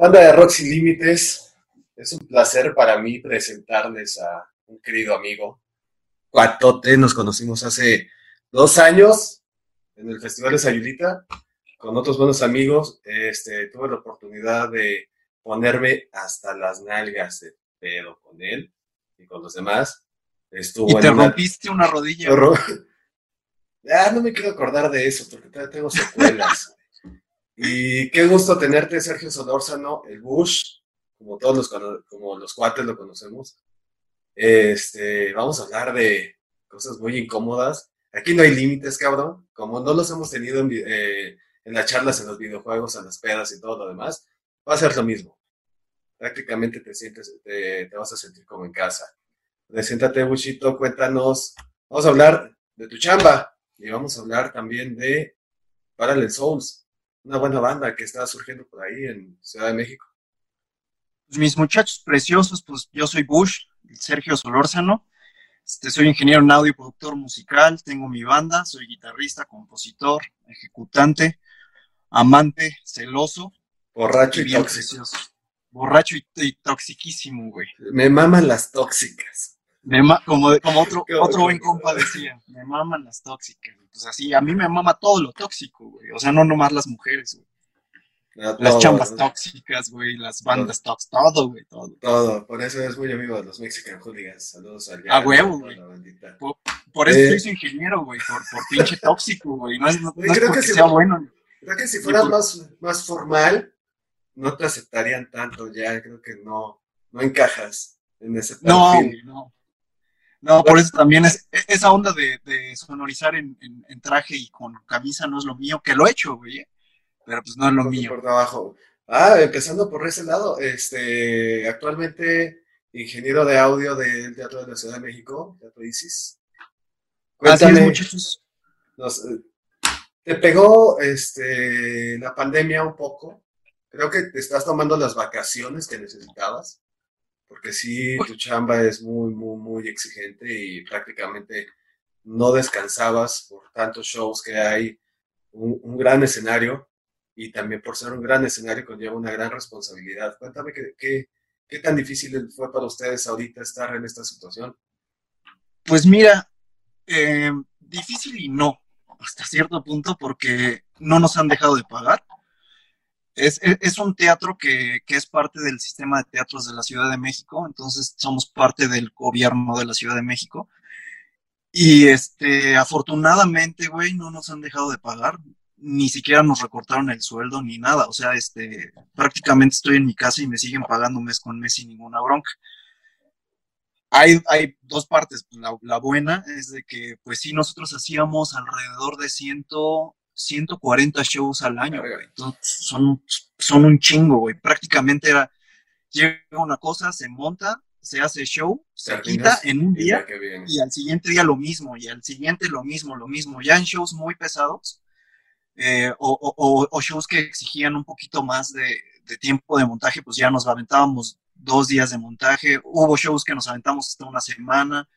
Banda de Rock Sin Límites, es un placer para mí presentarles a un querido amigo, Cuatote, nos conocimos hace dos años en el Festival de Sayulita, con otros buenos amigos, este, tuve la oportunidad de ponerme hasta las nalgas de pedo con él y con los demás. Estuvo y te rompiste una rodilla. Ah, no me quiero acordar de eso porque tengo secuelas. Y qué gusto tenerte, Sergio Solórzano, el Bush, como todos los, como los cuates lo conocemos. Este, vamos a hablar de cosas muy incómodas. Aquí no hay límites, cabrón. Como no los hemos tenido en, eh, en las charlas, en los videojuegos, en las pedas y todo lo demás, va a ser lo mismo. Prácticamente te sientes, te, te vas a sentir como en casa. Preséntate, Bushito, cuéntanos. Vamos a hablar de tu chamba y vamos a hablar también de Parallel Souls, una buena banda que está surgiendo por ahí en Ciudad de México. Pues mis muchachos preciosos, pues yo soy Bush, Sergio Solórzano. Este, soy ingeniero en audio y productor musical, tengo mi banda, soy guitarrista, compositor, ejecutante, amante, celoso. Borracho y, tóxico. Borracho y, toxiquísimo, güey. Me maman las tóxicas. Me como, como otro, otro buen compa decía, me maman las tóxicas. Pues así, a mí me mama todo lo tóxico, güey. O sea, no nomás las mujeres, güey. las chambas tóxicas, güey, las bandas tóxicas, todo, güey, todo. Todo, por eso es muy amigo de los Mexican Hooligans. Saludos al A huevo, güey. Por, eso eh, soy ingeniero, güey, por, por pinche tóxico, güey. No es, no, creo que sea bueno. Creo que si fueras más, más formal, no te aceptarían tanto ya. Creo que no, no encajas en ese perfil. No, no. No, por eso también es esa onda de, sonorizar en, traje y con camisa no es lo mío, que lo he hecho, güey, pero pues no es lo mío. Por trabajo. Ah, empezando por ese lado, este, actualmente ingeniero de audio del Teatro de la Ciudad de México, Teatro Isis. Cuéntame, muchachos. Eh, te pegó este, la pandemia un poco. Creo que te estás tomando las vacaciones que necesitabas porque sí, tu chamba es muy, muy, muy exigente y prácticamente no descansabas por tantos shows que hay, un, gran escenario y también por ser un gran escenario conlleva una gran responsabilidad. Cuéntame qué, qué, tan difícil fue para ustedes ahorita estar en esta situación. Pues mira, eh, difícil y no, hasta cierto punto, porque no nos han dejado de pagar. Es, un teatro que, es parte del sistema de teatros de la Ciudad de México, entonces somos parte del gobierno de la Ciudad de México. Y este, afortunadamente, güey, no nos han dejado de pagar, ni siquiera nos recortaron el sueldo ni nada. O sea, este, prácticamente estoy en mi casa y me siguen pagando mes con mes sin ninguna bronca. Hay, hay dos partes. La, la buena es de que, pues sí, nosotros hacíamos alrededor de ciento, 140 shows al año, güey. son, son un chingo, güey. Prácticamente era, llega una cosa, se monta, se hace show, se quita en un día y, al siguiente día lo mismo, y al siguiente lo mismo, lo mismo. Ya en shows muy pesados eh, o, shows que exigían un poquito más de, tiempo de montaje, pues ya nos aventábamos dos días de montaje. Hubo shows que nos aventamos hasta una semana.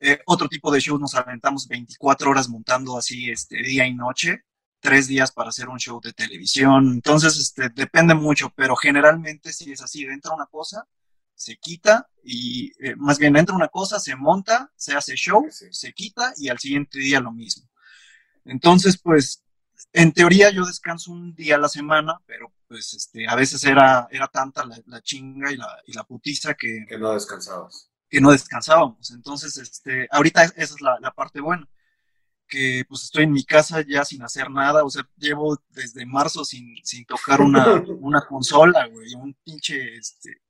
Eh, otro tipo de shows nos aventamos 24 horas montando así este, día y noche, tres días para hacer un show de televisión. Entonces, este, depende mucho, pero generalmente si es así, entra una cosa, se quita y eh, más bien entra una cosa, se monta, se hace show, se quita y al siguiente día lo mismo. Entonces, pues, en teoría yo descanso un día a la semana, pero pues este, a veces era, era tanta la, chinga y la, y la putiza que... Que no descansabas que no descansábamos. Entonces, este, ahorita esa es la, parte buena, que pues estoy en mi casa ya sin hacer nada, o sea, llevo desde marzo sin, sin tocar una, una consola, güey, un pinche, este,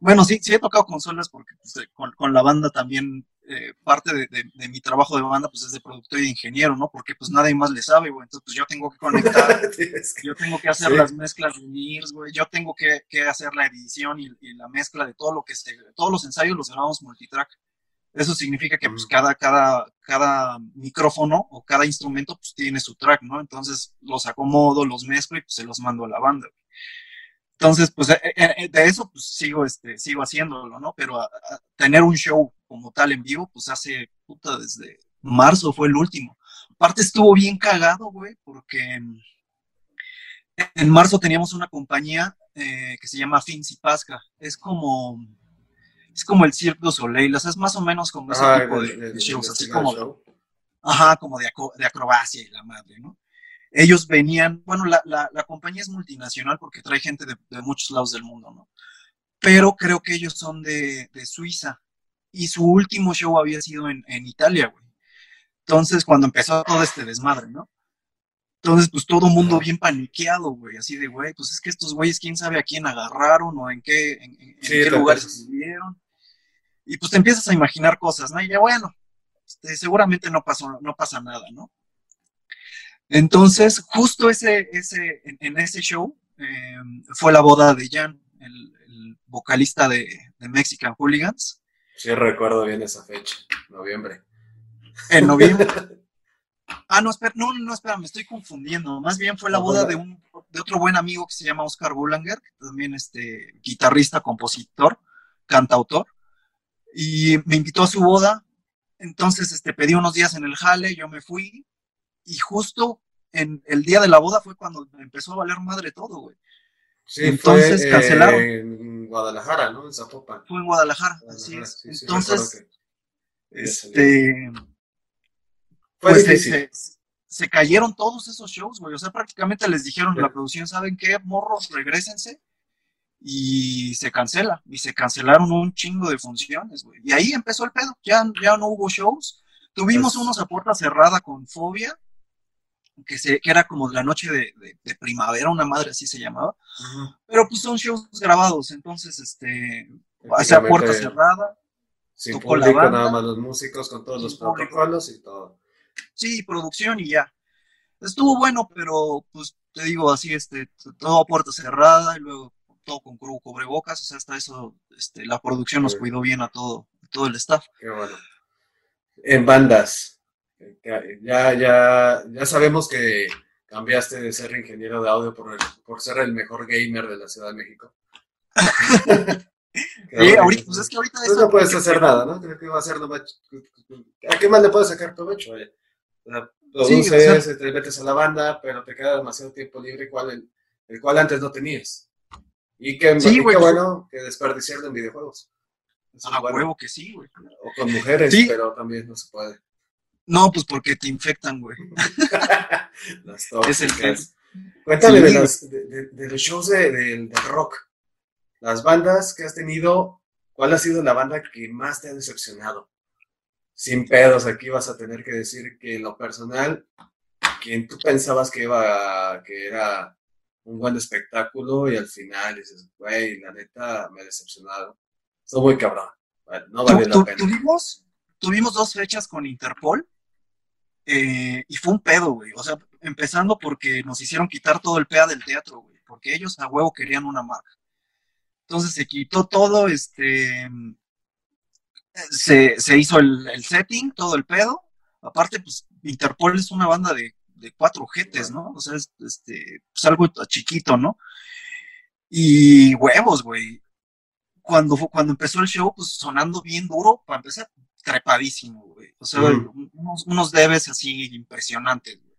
bueno, sí, sí he tocado consolas porque pues, con, con, la banda también eh, parte de, mi trabajo de banda pues es de productor y de ingeniero, ¿no? Porque pues nadie más le sabe, güey. Entonces pues yo tengo que conectar, yo tengo que hacer las mezclas MIRS, güey. Yo tengo que, hacer la edición y, la mezcla de todo lo que se, todos los ensayos los grabamos multitrack. Eso significa que pues cada, cada, cada micrófono o cada instrumento pues tiene su track, ¿no? Entonces los acomodo, los mezclo y pues se los mando a la banda, güey. Entonces, pues eh, eh, de eso pues sigo, este, sigo haciéndolo, ¿no? Pero tener un show como tal en vivo, pues hace, puta, desde marzo fue el último. Aparte estuvo bien cagado, güey, porque en marzo teníamos una compañía eh, que se llama Finzi Pasca. Es como, es como el Cirque du Soleil, o sea, es más o menos como ese Ah, tipo de- de, de- de shows, así como, show. ajá, como de, de acrobacia y la madre, ¿no? Ellos venían, bueno, la, la- la compañía es multinacional porque trae gente de, de muchos lados del mundo, ¿no? Pero creo que ellos son de, de Suiza y su último show había sido en, en Italia, güey. Entonces, cuando empezó todo este desmadre, ¿no? Entonces, pues todo el mundo bien paniqueado, güey, así de, güey, pues es que estos güeyes, quién sabe a quién agarraron o en qué, en, en- en Sí, qué lugares estuvieron. Y pues te empiezas a imaginar cosas, ¿no? Y ya, bueno, este, seguramente no pasó, no pasa nada, ¿no? Entonces, justo ese, ese, en, en ese show eh, fue la boda de Jan, el, el vocalista de, de Mexican Hooligans, Sí, recuerdo bien esa fecha, noviembre. en noviembre. Ah, no, espera, no, no, espera, me estoy confundiendo. Más bien fue la boda de un de otro buen amigo que se llama Oscar Boulanger, que también este guitarrista, compositor, cantautor, y me invitó a su boda. Entonces, este, pedí unos días en el jale, yo me fui, y justo en el día de la boda fue cuando empezó a valer madre todo, güey. Sí, Entonces, fue, eh, cancelaron. en Guadalajara, ¿no? En Zapopan. Fue en Guadalajara, así es. sí, sí, Entonces, este, Fue pues se, difícil. se- se cayeron todos esos shows, güey. O sea, prácticamente les dijeron a la producción, ¿saben qué? Morros, regrésense. Y se cancela. Y se cancelaron un chingo de funciones, güey. Y ahí empezó el pedo. Ya, ya no hubo shows. Tuvimos Pues- unos a puerta cerrada con Fobia, que, se, que era como la noche de, de- de primavera, una madre así se llamaba. Pero pues son shows grabados, entonces, este, sea, puerta cerrada. Sin tocó la público, banda. nada más los músicos con todos los público. protocolos y todo. Sí, producción y ya. Estuvo bueno, pero pues te digo así, este, todo a puerta cerrada y luego todo con cubrebocas, o sea, hasta eso, este, la producción nos cuidó bien a todo, a todo el staff. Qué bueno. En bandas, ya, ya, ya sabemos que cambiaste de ser ingeniero de audio por, el- por ser el mejor gamer de la Ciudad de México. Sí, ahorita, pues es que ahorita Pues eso- no puedes hacer nada, ¿no? Creo que va a ser nomás- ¿A qué más le puedes sacar provecho? Vaya? O sea, Sí, o te metes a la banda, pero te queda demasiado tiempo libre, cual el, el cual antes no tenías. Y qué, Sí, y güey, qué pues- bueno que desperdiciarlo en videojuegos. Es A bueno. huevo que sí, güey. O con mujeres, Sí. pero también no se puede. No, pues porque te infectan, güey. Las Es el tóxicas. Cuéntame Sí, de, los, de, de- de los shows de, del- rock. Las bandas que has tenido, ¿cuál ha sido la banda que más te ha decepcionado? Sin pedos, aquí vas a tener que decir que en lo personal, quien tú pensabas que iba, que era un buen espectáculo y al final dices, güey, la neta me ha decepcionado. Estoy muy cabrón. Bueno, no vale la pena. tuvimos, tuvimos dos fechas con Interpol eh, y fue un pedo, güey. O sea, empezando porque nos hicieron quitar todo el PEA del teatro, güey, porque ellos a huevo querían una marca. Entonces se quitó todo, este, se, se hizo el, el setting, todo el pedo. Aparte, pues Interpol es una banda de, de cuatro jetes, ¿no? O sea, es este, pues algo chiquito, ¿no? Y huevos, güey cuando, cuando empezó el show, pues sonando bien duro, para empezar, trepadísimo, güey. O sea, Mm. unos, unos debes así impresionantes, güey.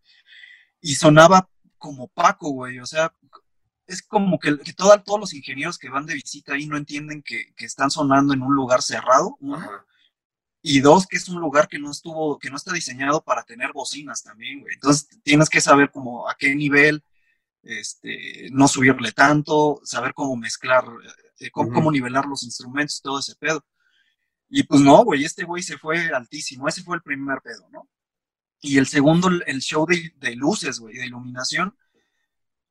Y sonaba como Paco, güey. O sea, es como que, todos los ingenieros que van de visita ahí no entienden que, que están sonando en un lugar cerrado, Ajá. y dos, que es un lugar que no estuvo, que no está diseñado para tener bocinas también, güey. Entonces tienes que saber como a qué nivel, este, no subirle tanto, saber cómo mezclar, eh, cómo, cómo nivelar los instrumentos, todo ese pedo. Y pues no, güey, este güey se fue altísimo, ese fue el primer pedo, ¿no? Y el segundo, el- show de, de luces, güey, de iluminación,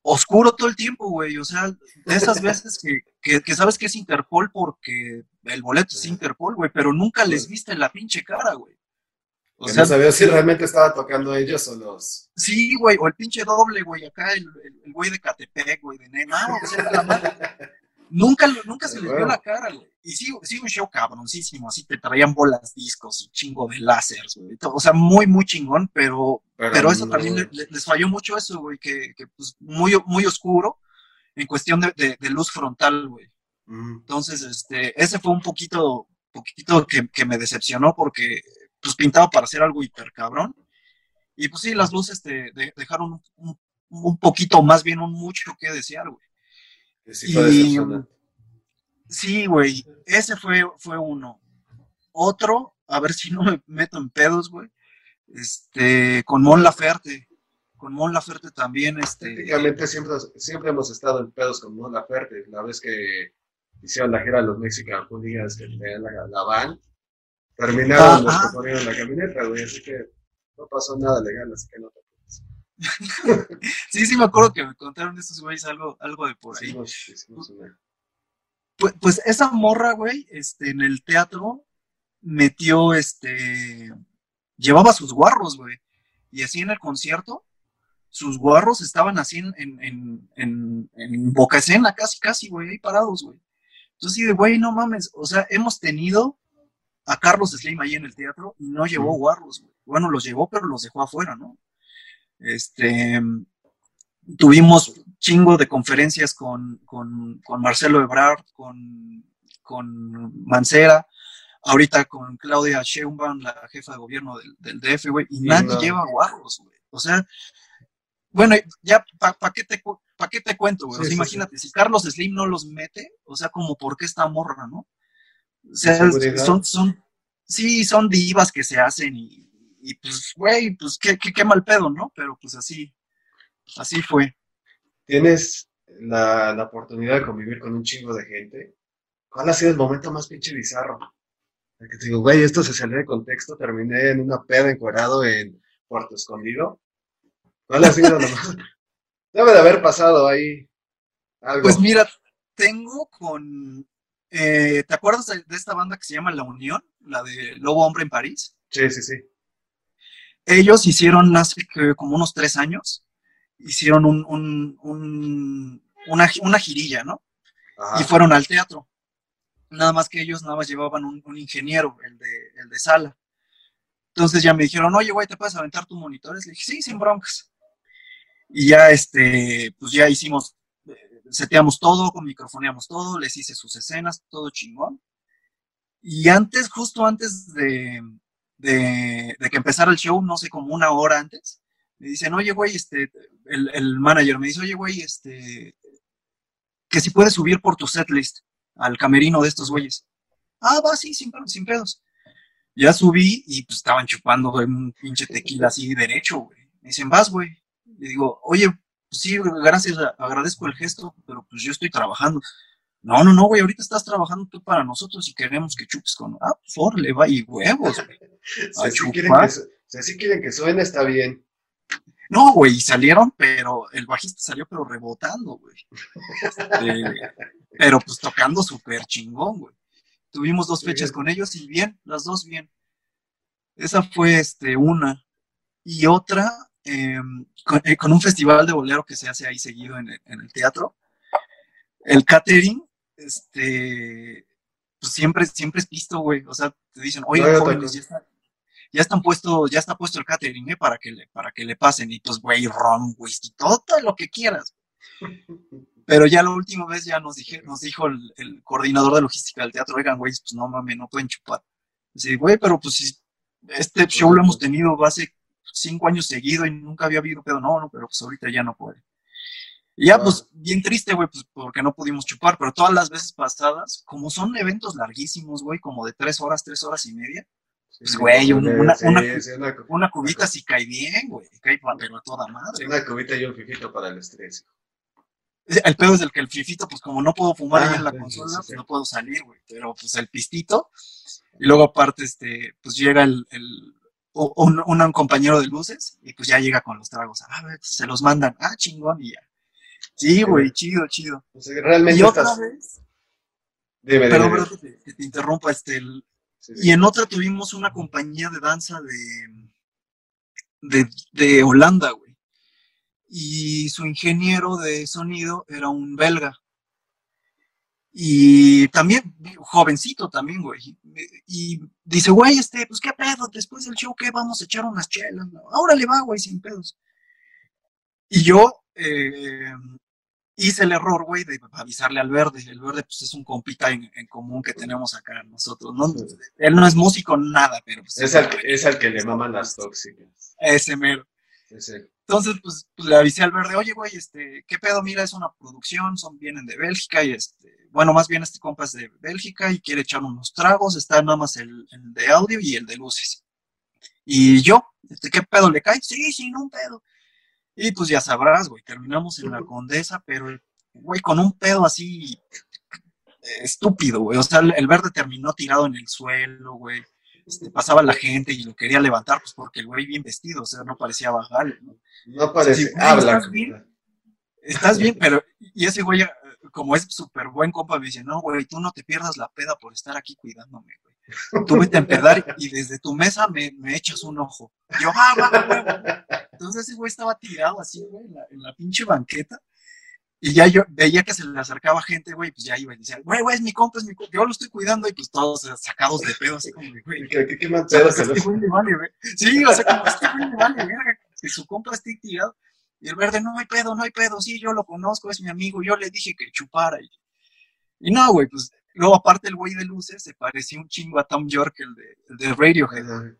oscuro todo el tiempo, güey, o sea, de esas veces que, que, que sabes que es Interpol porque el boleto es Interpol, güey, pero nunca les viste la pinche cara, güey. O Que sea, no sabía si realmente estaba tocando ellos o los. sí, güey, o el pinche doble, güey, acá el, el, el güey de Catepec, güey, de Nena, no, o sea, la madre. Nunca, nunca se les vio la cara, güey. Y sí, sí, un show cabroncísimo, así te traían bolas discos y chingo de láseres, güey. O sea, muy, muy chingón, pero, pero, eso no- también le- le- les falló mucho eso, güey, que, que pues muy, muy oscuro en cuestión de, de- de luz frontal, güey. Ujú. Entonces, este, ese fue un poquito, poquito que, que me decepcionó porque pues pintaba para hacer algo hiper cabrón. Y pues sí, las luces te de- dejaron un, un poquito, más bien un mucho que desear, güey. Sí, sí, güey, ese fue, fue uno. Otro, a ver si no me meto en pedos, güey. Este, con Mon Laferte. Con Mon Laferte también, este. Prácticamente siempre, siempre hemos estado en pedos con Mon Laferte. La vez que hicieron la gira de los Mexican Hooligans que tenían la, la van, terminaron los que ponieron la camioneta, güey. Así que no pasó nada legal, así que no te sí, sí me acuerdo que me contaron estos güeyes algo, algo de por ahí. pues, pues, esa morra, güey, este, en el teatro metió, este, llevaba sus guarros, güey. Y así en el concierto, sus guarros estaban así en, en, en, en boca escena, casi, casi, güey, ahí parados, güey. Entonces, sí, de, güey, no mames, o sea, hemos tenido a Carlos Slim ahí en el teatro y no llevó guarros, güey. Bueno, los llevó, pero los dejó afuera, ¿no? Este, tuvimos chingo de conferencias con, Marcelo Ebrard, con, con Mancera, ahorita con Claudia Sheinbaum, la jefa de gobierno del, DF, güey, y nadie lleva guarros, güey. O sea, bueno, ya, ¿para qué, te, pa qué te cuento, güey? imagínate, si Carlos Slim no los mete, o sea, como por qué está morra, ¿no? O sea, son, son, sí, son divas que se hacen y, y pues, güey, pues qué, qué, mal pedo, ¿no? Pero pues así, así fue. Tienes la, la, oportunidad de convivir con un chingo de gente. ¿Cuál ha sido el momento más pinche bizarro? El que te digo, güey, esto se salió de contexto, terminé en una peda encuadrado en Puerto Escondido. ¿Cuál ha sido lo más? Debe de haber pasado ahí algo. Pues mira, tengo con... Eh, ¿Te acuerdas de, de, esta banda que se llama La Unión? La de Lobo Hombre en París. Sí, sí, sí. Ellos hicieron hace como unos tres años, hicieron un, una, una, girilla, ¿no? Y fueron al teatro. Nada más que ellos nada más llevaban un, ingeniero, el de, el de sala. Entonces ya me dijeron, oye, güey, ¿te puedes aventar tus monitores? Le dije, sí, sin broncas. Y ya, este, pues ya hicimos, eh, seteamos todo, microfoneamos todo, les hice sus escenas, todo chingón. Y antes, justo antes de, de, que empezara el show, no sé, como una hora antes, me dicen, oye, güey, este, el, manager me dice, oye, güey, este, que si puedes subir por tu setlist al camerino de estos güeyes. Ah, va, sí, sin, sin pedos. Ya subí y pues estaban chupando un pinche tequila así derecho, güey. Me dicen, vas, güey. Le digo, oye, pues sí, gracias, agradezco el gesto, pero pues yo estoy trabajando. No, no, no, güey, ahorita estás trabajando tú para nosotros y queremos que chupes con. Ah, por le va y huevos, güey. si, así quieren que, quieren que suene, está bien. No, güey, salieron, pero el bajista salió, pero rebotando, güey. Este, pero pues tocando súper chingón, güey. Tuvimos dos fechas con ellos y bien, las dos bien. Esa fue este, una. Y otra, em, eh, con, un festival de bolero que se hace ahí seguido en el teatro. El catering este, pues siempre, siempre es visto, güey. O sea, te dicen, oye, jóvenes, ya está, ya están puesto, ya está puesto el catering, ¿eh? Para que le, para que le pasen. Y pues, güey, ron, whisky, todo, todo lo que quieras. Pero ya la última vez ya nos, dije, nos dijo el, coordinador de logística del teatro, oigan, güey, pues no mames, no pueden chupar. Sí, güey, pero pues si este show lo hemos tenido hace cinco años seguido y nunca había habido pedo, no, no, pero pues ahorita ya no puede. Y ya, pues, bien triste, güey, pues, porque no pudimos chupar, pero todas las veces pasadas, como son eventos larguísimos, güey, como de tres horas, tres horas y media, pues, güey, una, una, cubita sí cae bien, güey, cae pero a toda madre. Una cubita y un fifito para el estrés. El pedo es el que el fifito, pues como no puedo fumar ahí en la ah, consola, pues no puedo salir, güey, pero pues el pistito, y luego aparte, este, pues llega el, el un, un, compañero de luces, y pues ya llega con los tragos, ah, se los mandan, ah, chingón, y ya Sí, güey, chido, chido. realmente y otra vez. Dime, Perdón, que, te, interrumpa, este. Y en otra tuvimos una compañía de danza de, de, de Holanda, güey. Y su ingeniero de sonido era un belga. Y también, jovencito también, güey. Y dice, güey, este, pues qué pedo, después del show, ¿qué? Vamos a echar unas chelas. Ahora le va, güey, sin pedos. Y yo, eh, hice el error, güey, de avisarle al verde. El verde, pues, es un compita en, común que tenemos acá nosotros, ¿no? Él no es músico, nada, pero... Pues, es, el, es el que le maman las tóxicas. Ese mero. Entonces, pues, pues, le avisé al verde, oye, güey, este, ¿qué pedo? Mira, es una producción, son, vienen de Bélgica y este, bueno, más bien este compa es de Bélgica y quiere echar unos tragos, está nada más el, de audio y el de luces. Y yo, este, ¿qué pedo le cae? Sí, sí, no un pedo. Y pues ya sabrás, güey, terminamos en la condesa, pero, güey, con un pedo así estúpido, güey. O sea, el verde terminó tirado en el suelo, güey. Este, pasaba la gente y lo quería levantar, pues porque el güey bien vestido, o sea, no parecía bajar, ¿no? No parecía, habla. ¿Estás bien? Estás bien, pero, y ese güey, como es súper buen compa, me dice, no, güey, tú no te pierdas la peda por estar aquí cuidándome, güey. Tú vete a empedar y desde tu mesa me, me echas un ojo. yo, ah, va, güey. Entonces ese güey estaba tirado así, güey, en la, en la pinche banqueta. Y ya yo veía que se le acercaba gente, güey, pues ya iba y decía, güey, güey, es mi compa, es mi compa, yo lo estoy cuidando, y pues todos sacados de pedo, así como, güey. ¿Qué, qué, qué más pedo este güey le vale, güey. Sí, o sea, como este güey le vale, verga, que su compa esté tirado. Y el verde, no hay pedo, no hay pedo, sí, yo lo conozco, es mi amigo, yo le dije que chupara. Y, y no, güey, pues luego aparte el güey de luces se parecía un chingo a Tom York, el de, el de Radiohead.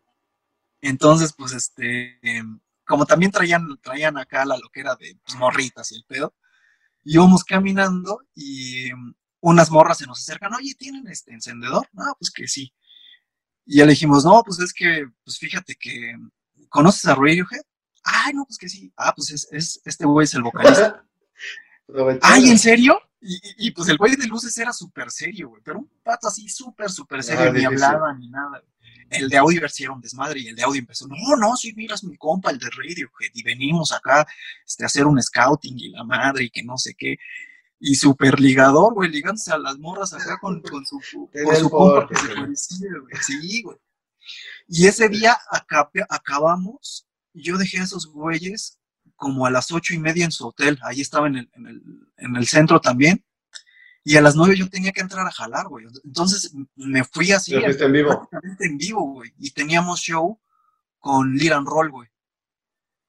Entonces, pues, este, como también traían, traían acá la loquera de pues, morritas y el pedo, íbamos caminando y unas morras se nos acercan, oye, ¿tienen este encendedor? No, pues que sí. Y ya le dijimos, no, pues es que, pues fíjate que, ¿conoces a Radiohead? Ay, no, pues que sí. Ah, pues es, es este güey es el vocalista. Ay, ¿en serio? Y, y, pues el güey de luces era súper serio, güey, pero un pato así súper, súper serio, ah, ni hablaba ni nada. El de audio era un desmadre y el de audio empezó, no, no, sí, miras mi compa, el de radio, y venimos acá este, a hacer un scouting y la madre y que no sé qué. Y súper ligador, güey, ligándose a las morras acá con, con su, con su compa que se parecía, güey. Sí, güey. Y ese día acabamos, yo dejé a esos güeyes como a las ocho y media en su hotel, ahí estaba en el, en el, en el centro también, y a las nueve yo tenía que entrar a jalar, güey. Entonces me fui así. en vivo? Prácticamente en vivo, güey. Y teníamos show con Liran Roll, güey.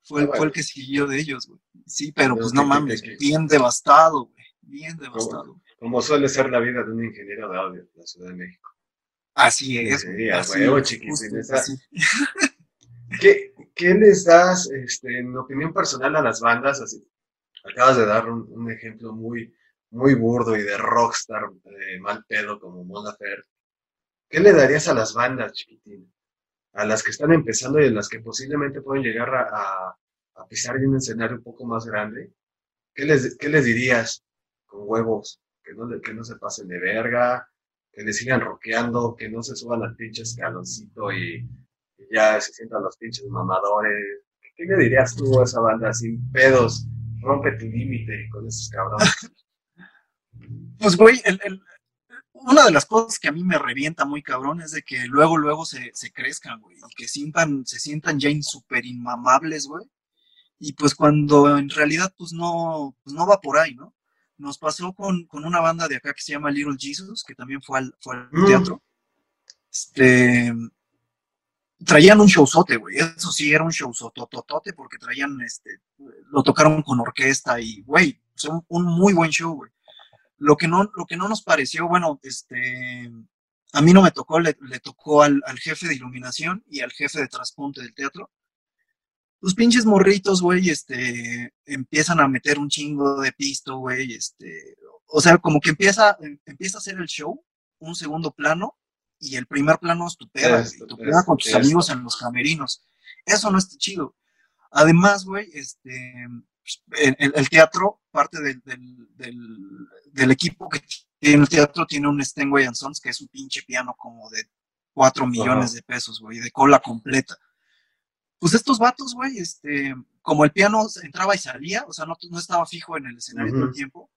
Fue, ah, fue, el que siguió de ellos, güey. Sí, pero pues no mames, bien devastado, güey. Bien devastado. Como, suele ser la vida de un ingeniero de audio en la Ciudad de México. Así es. Sí, así, es, ¿Qué, ¿Qué, les das, este, en opinión personal, a las bandas? Así, acabas de dar un, un ejemplo muy, muy burdo y de rockstar eh, mal pedo como Mon ¿qué le darías a las bandas, chiquitín? A las que están empezando y a las que posiblemente pueden llegar a, pisar en un escenario un poco más grande. ¿Qué les, qué les dirías con huevos? Que no, que no se pasen de verga, que le sigan rockeando, que no se suban al pinche escaloncito y, ya se sientan los pinches mamadores. ¿Qué le dirías tú a esa banda sin pedos? Rompe tu límite con esos cabrones. Pues, güey, una de las cosas que a mí me revienta muy cabrón es de que luego, luego se, crezcan, güey, y que sientan, se sientan ya súper inmamables, güey. Y pues cuando en realidad, pues no, pues no va por ahí, ¿no? Nos pasó con, una banda de acá que se llama Little Jesus, que también fue al, fue al mm. teatro. Este, traían un showzote, güey. Eso sí, era un showzototote porque traían, este, lo tocaron con orquesta y, güey, un, un muy buen show, güey. Lo que no, lo que no nos pareció, bueno, este, a mí no me tocó, le, tocó al, jefe de iluminación y al jefe de transpunte del teatro. Los pinches morritos, güey, este, empiezan a meter un chingo de pisto, güey, este, o sea, como que empieza, empieza a hacer el show, un segundo plano, y el primer plano es tu peda, tu peda con tus amigos en los camerinos. Eso no está chido. Además, güey, este, el, teatro, parte del, del, equipo que tiene el teatro, tiene un Steinway Sons, que es un pinche piano como de 4 millones de pesos, güey, de cola completa. Pues estos vatos, güey, este, como el piano entraba y salía, o sea, no, no estaba fijo en el escenario todo el tiempo,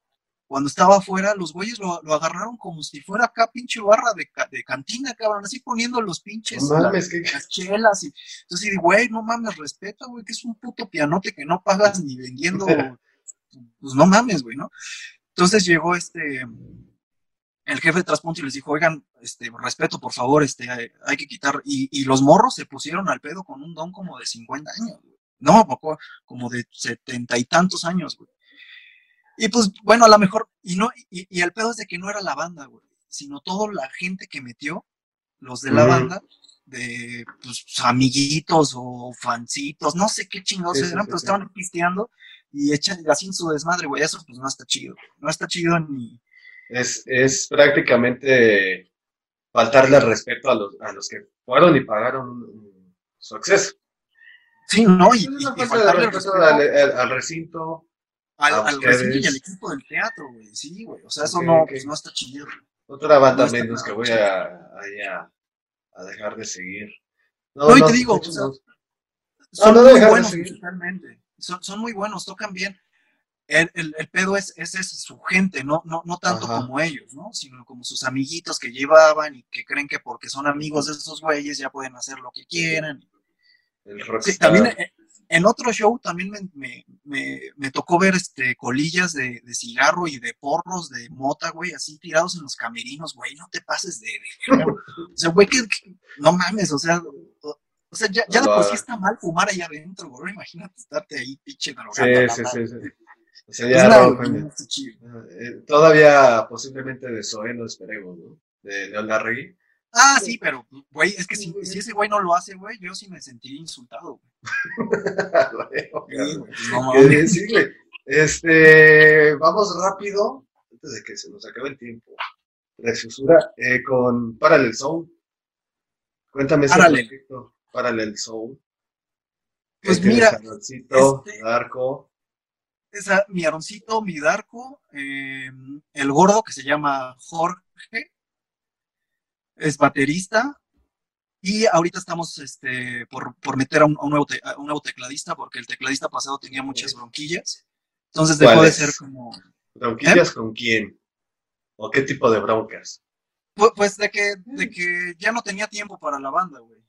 cuando estaba afuera, los güeyes lo, agarraron como si fuera acá pinche barra de, de cantina, cabrón, así poniendo los pinches las chelas. Y, entonces, güey, no mames, respeta, güey, que es un puto pianote que no pagas ni vendiendo. pues no mames, güey, ¿no? Entonces llegó este, el jefe de transpunte y les dijo, oigan, este, respeto, por favor, este, hay, que quitar. Y, y, los morros se pusieron al pedo con un don como de 50 años, güey. No, como de setenta y tantos años, güey. Y pues, bueno, a lo mejor, y no, y, el pedo es de que no era la banda, güey, sino toda la gente que metió, los de la banda, de pues, amiguitos o fancitos, no sé qué chingados Sí, eran, sí, pero sí. estaban pisteando y echan así en su desmadre, güey. Eso pues no está chido. No está chido ni. Es, es prácticamente faltarle respeto a los, a los que fueron y pagaron su acceso. Sí, no, y, y- y faltarle respeto respeto al, al- al recinto. Al, a al ustedes. recinto y al equipo del teatro, güey. Sí, güey. O sea, eso no, ok. pues, no está chido. Otra banda No menos que voy a, ahí a, a dejar de seguir. No, y te digo, o sea, no. Son no muy dejar buenos musicalmente. Son, son muy buenos, tocan bien. El, el, el pedo es, es, es su gente, no, no, no tanto Ajá. como ellos, ¿no? Sino como sus amiguitos que llevaban y que creen que porque son amigos de esos güeyes ya pueden hacer lo que quieran. El Sí, también eh, en otro show también me, me, me, me tocó ver este colillas de, de cigarro y de porros de mota, güey, así tirados en los camerinos, güey, no te pases de... de- o sea, güey, que, que- no mames, o sea, o, sea, ya, ya de por sí está mal fumar allá adentro, güey, imagínate estarte ahí, pinche drogando. Sí, sí, sí, sí. O sea, ya rojo. Eh, todavía posiblemente de Zoé no esperemos, ¿no? De Larregui. Ah, sí, pero, güey, es que si, si ese güey no lo hace, güey, yo sí me sentiría insultado, güey. Pues no sí, güey. Este, vamos rápido, antes de que se nos acabe el tiempo. Refusura, eh, con Parallel Zone. Cuéntame ese Parallel. proyecto, Parallel Zone. Pues ¿Qué mira, Carlosito, este- Darko? Esa, mi Aroncito, mi Darko, eh, el gordo que se llama Jorge, es baterista. Y ahorita estamos este, por, por meter a un, a un nuevo te- a un nuevo tecladista, porque el tecladista pasado tenía muchas bronquillas. Entonces dejó de ser como. ¿Bronquillas con quién? ¿O qué tipo de broncas? Pues, pues de que, de que ya no tenía tiempo para la banda, güey.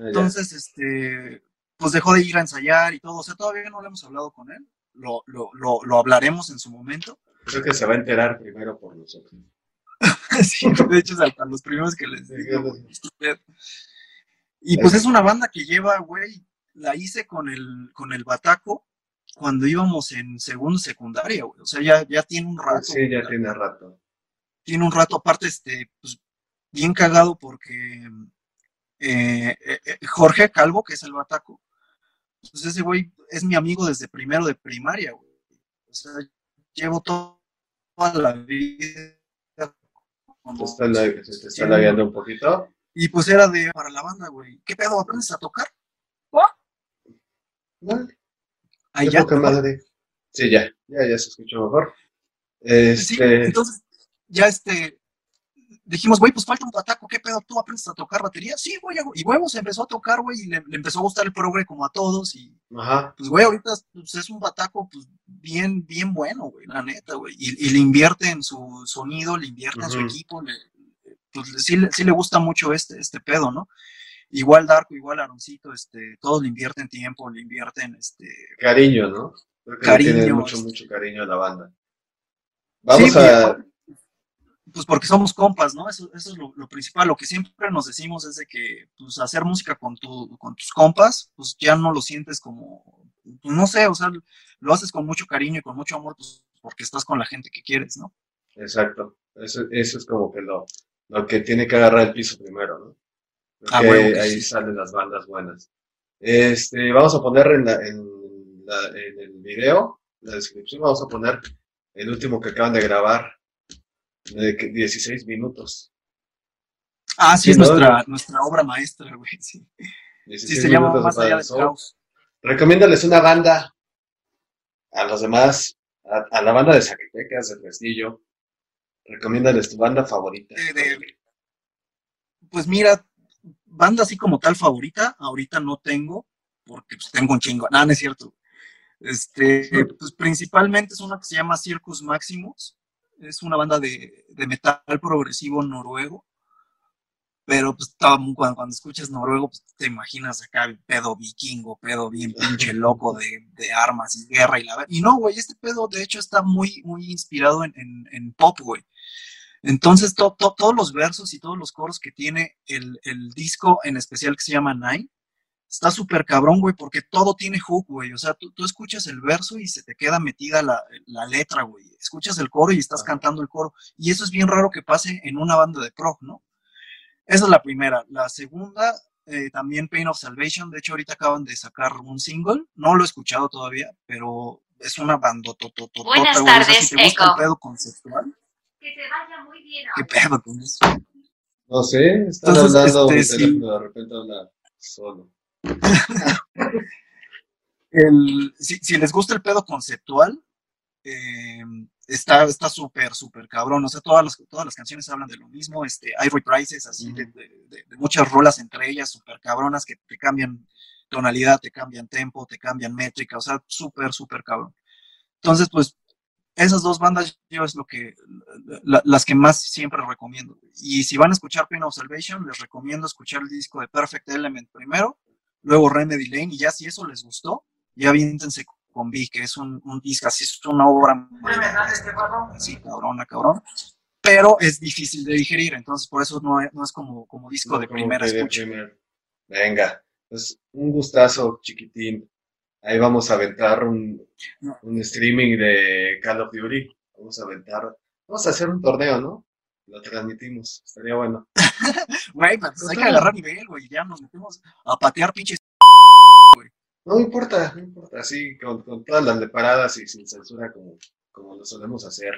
Ah. Entonces, este, pues dejó de ir a ensayar y todo. O sea, todavía no lo hemos hablado con él. Lo, lo, lo, lo hablaremos en su momento. Creo que se va a enterar primero por nosotros. Sí, de hecho, es a los primeros que les digo. Güey. Y pues es una banda que lleva, güey, la hice con el, con el Bataco cuando íbamos en segundo secundaria, güey. O sea, ya, ya tiene un rato. Sí, ya güey. tiene rato. Tiene un rato, aparte, este, pues, bien cagado porque eh, eh, eh, Jorge Calvo, que es el Bataco, pues ese güey es mi amigo desde primero de primaria, güey. O sea, llevo to- toda la vida. Te la- se te está Sí. lagueando un poquito. Y pues era de para la banda, güey. ¿Qué pedo? ¿Aprendes a tocar? Vale, Ahí ya. poca madre. Sí, ya, ya, ya se escuchó mejor. Sí, Este, entonces ya este dijimos, güey, pues falta un pataco, ¿qué pedo? ¿Tú aprendes a tocar batería? Sí, güey, y huevos empezó a tocar, güey, y le, le empezó a gustar el progre como a todos, y ajá, pues, güey, ahorita pues, es un pataco, pues, bien, bien bueno, güey, la neta, güey, y, y le invierte en su sonido, le invierte en su equipo, le, pues sí, le- sí le gusta mucho este, este pedo, ¿no? Igual Darko, igual Aroncito, este, todos le invierten tiempo, le invierten, este, cariño, ¿no? Creo que Cariño, tiene mucho, este. mucho cariño a la banda. Vamos Sí, a, pues porque somos compas, ¿no? Eso, eso es lo, lo principal. Lo que siempre nos decimos es de que, pues, hacer música con, tu, con tus compas, pues ya no lo sientes como, pues, no sé, o sea, lo haces con mucho cariño y con mucho amor, pues porque estás con la gente que quieres, ¿no? exacto, eso, eso es como que lo, lo que tiene que agarrar el piso primero, ¿no? Ah, que ahí sí. salen las bandas buenas. Este, vamos a poner en, la, en, la- en el video, en la descripción, vamos a poner el último que acaban de grabar, de que- 16 minutos. Ah, sí, es ¿no? nuestra, nuestra obra maestra, güey, sí. 16 Sí, se llama Más allá el de show. Kraus. Recomiéndales una banda a los demás, a, a la banda de Zacatecas, de Fresnillo. Recomiéndales tu banda favorita. Eh, de- Pues mira, banda así como tal favorita, ahorita no tengo, porque pues tengo un chingo. Nada, no es cierto. Este, pues principalmente es una que se llama Circus Maximus. Es una banda de, de metal progresivo noruego. Pero pues cuando, escuchas noruego, pues te imaginas acá el pedo vikingo, pedo bien pinche loco de, de armas y guerra y la Y no, güey, este pedo de hecho está muy, muy inspirado en, en, pop, güey. Entonces, to- to- todos los versos y todos los coros que tiene el, el disco, en especial que se llama Nine, está súper cabrón, güey, porque todo tiene hook, güey. O sea, tú, tú escuchas el verso y se te queda metida la, la letra, güey. Escuchas el coro y estás cantando el coro. Y eso es bien raro que pase en una banda de prog, ¿no? Esa es la primera. La segunda, eh, también Pain of Salvation. De hecho, ahorita acaban de sacar un single. No lo he escuchado todavía, pero es una banda Buenas tardes, si te gusta el pedo conceptual. Que te vaya muy bien. ¿Qué pedo con eso? No sé, están Entonces, hablando este, mi sí. de repente habla solo. El- si, si les gusta el pedo conceptual, eh, está está súper, súper cabrón. O sea, todas las, todas las canciones hablan de lo mismo. Este, hay reprises así de, de- de- de muchas rolas entre ellas, súper cabronas, que te cambian tonalidad, te cambian tempo, te cambian métrica. O sea, súper, súper cabrón. Entonces, pues, esas dos bandas yo es lo que, la- las que más siempre recomiendo. Y si van a escuchar Pain of Salvation, les recomiendo escuchar el disco de Perfect Element primero, luego Remedy Lane, y ya si eso les gustó, ya aviéntense con V, que es un, un disco, así es una obra así, cabrona, cabrón. Pero es difícil de digerir, entonces por eso no es, no es como, como disco No, de como primera de escucha. primer- Venga, pues un gustazo, chiquitín. Ahí vamos a aventar un, No. un streaming de Call of Duty. Vamos a aventar. Vamos a hacer un torneo, ¿no? Lo transmitimos. Estaría bueno. Güey, pues hay que agarrar nivel, güey, ya nos metemos a patear pinches. No importa, no importa. Así, con, con todas las separadas y sin censura como, como lo solemos hacer.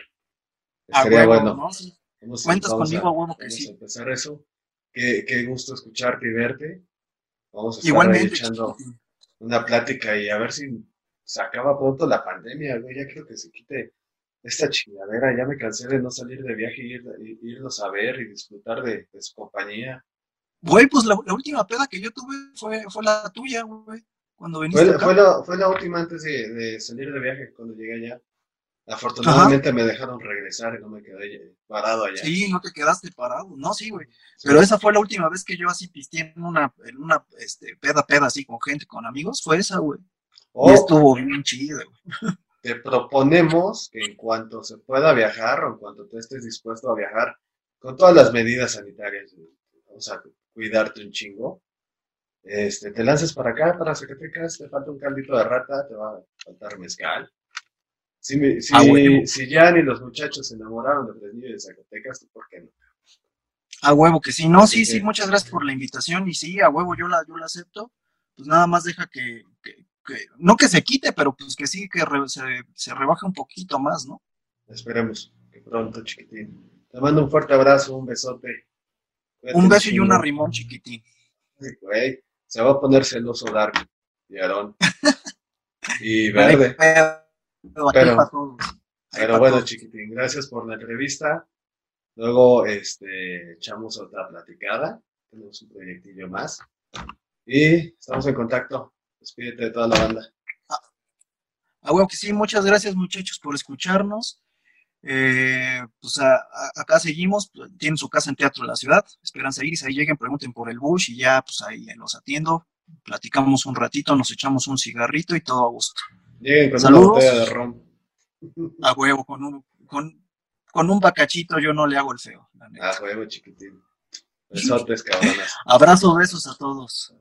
Estaría huevo, bueno. ¿no? Sí. Cuentas conmigo, huevo que vamos sí. a empezar eso. Qué, qué gusto escucharte y verte. Vamos a estar Igualmente, echando una plática y a ver si se acaba pronto la pandemia, güey. Ya quiero que se quite esta chingadera. Ya me cansé de no salir de viaje y ir, irlos a ver y disfrutar de, de su compañía. Güey, pues la, la última peda que yo tuve fue, fue la tuya, güey. Cuando viniste Fue, la- acá. fue, la, fue la última antes de, de salir de viaje cuando llegué allá. Afortunadamente me dejaron regresar y no me quedé parado allá. Sí, no te quedaste parado. No, sí, güey. Pero esa fue la última vez que yo así pisteé en una, en una este, peda, peda así con gente, con amigos. Fue esa, güey. O Y estuvo bien chido, güey. te proponemos que en cuanto se pueda viajar o en cuanto tú estés dispuesto a viajar, con todas las medidas sanitarias, vamos a cuidarte un chingo, este, te lances para acá, para Zacatecas, te falta un caldito de rata, te va a faltar mezcal. Si, me- si, Ah, bueno. si ya ni los muchachos se enamoraron de Fresnillo y de Zacatecas, ¿tú por qué no? A huevo que sí. No, sí, Sí, sí, sí. muchas gracias por la invitación. Y sí, a huevo yo la, yo la acepto. Pues nada más deja que, que- no que se quite, pero pues que sí, que re- se, se rebaje un poquito más, ¿no? Esperemos que pronto, chiquitín. Te mando un fuerte abrazo, un besote. Cuídate Un beso y un arrimón chiquitín. Güey, se va a poner celoso Dark y Aarón. Y verde. Pero, Pero- bueno, chiquitín, gracias por la entrevista. Luego este, echamos otra platicada. Tenemos un proyectillo más. Y estamos en contacto. Despídete de toda la banda. A huevo que sí, muchas gracias muchachos por escucharnos. Eh, pues a- a- acá seguimos, tienen su casa en Teatro de la Ciudad, Esperanza Iris, ahí lleguen, pregunten por el Bush y ya pues ahí los atiendo, platicamos un ratito, nos echamos un cigarrito y todo a gusto. Lleguen con Saludos. una botella de ron. A huevo, con un, con, con un bacachito yo no le hago el feo. la neta. Ah, huevo, chiquitín. Besotes, cabronas. Abrazo, besos a todos.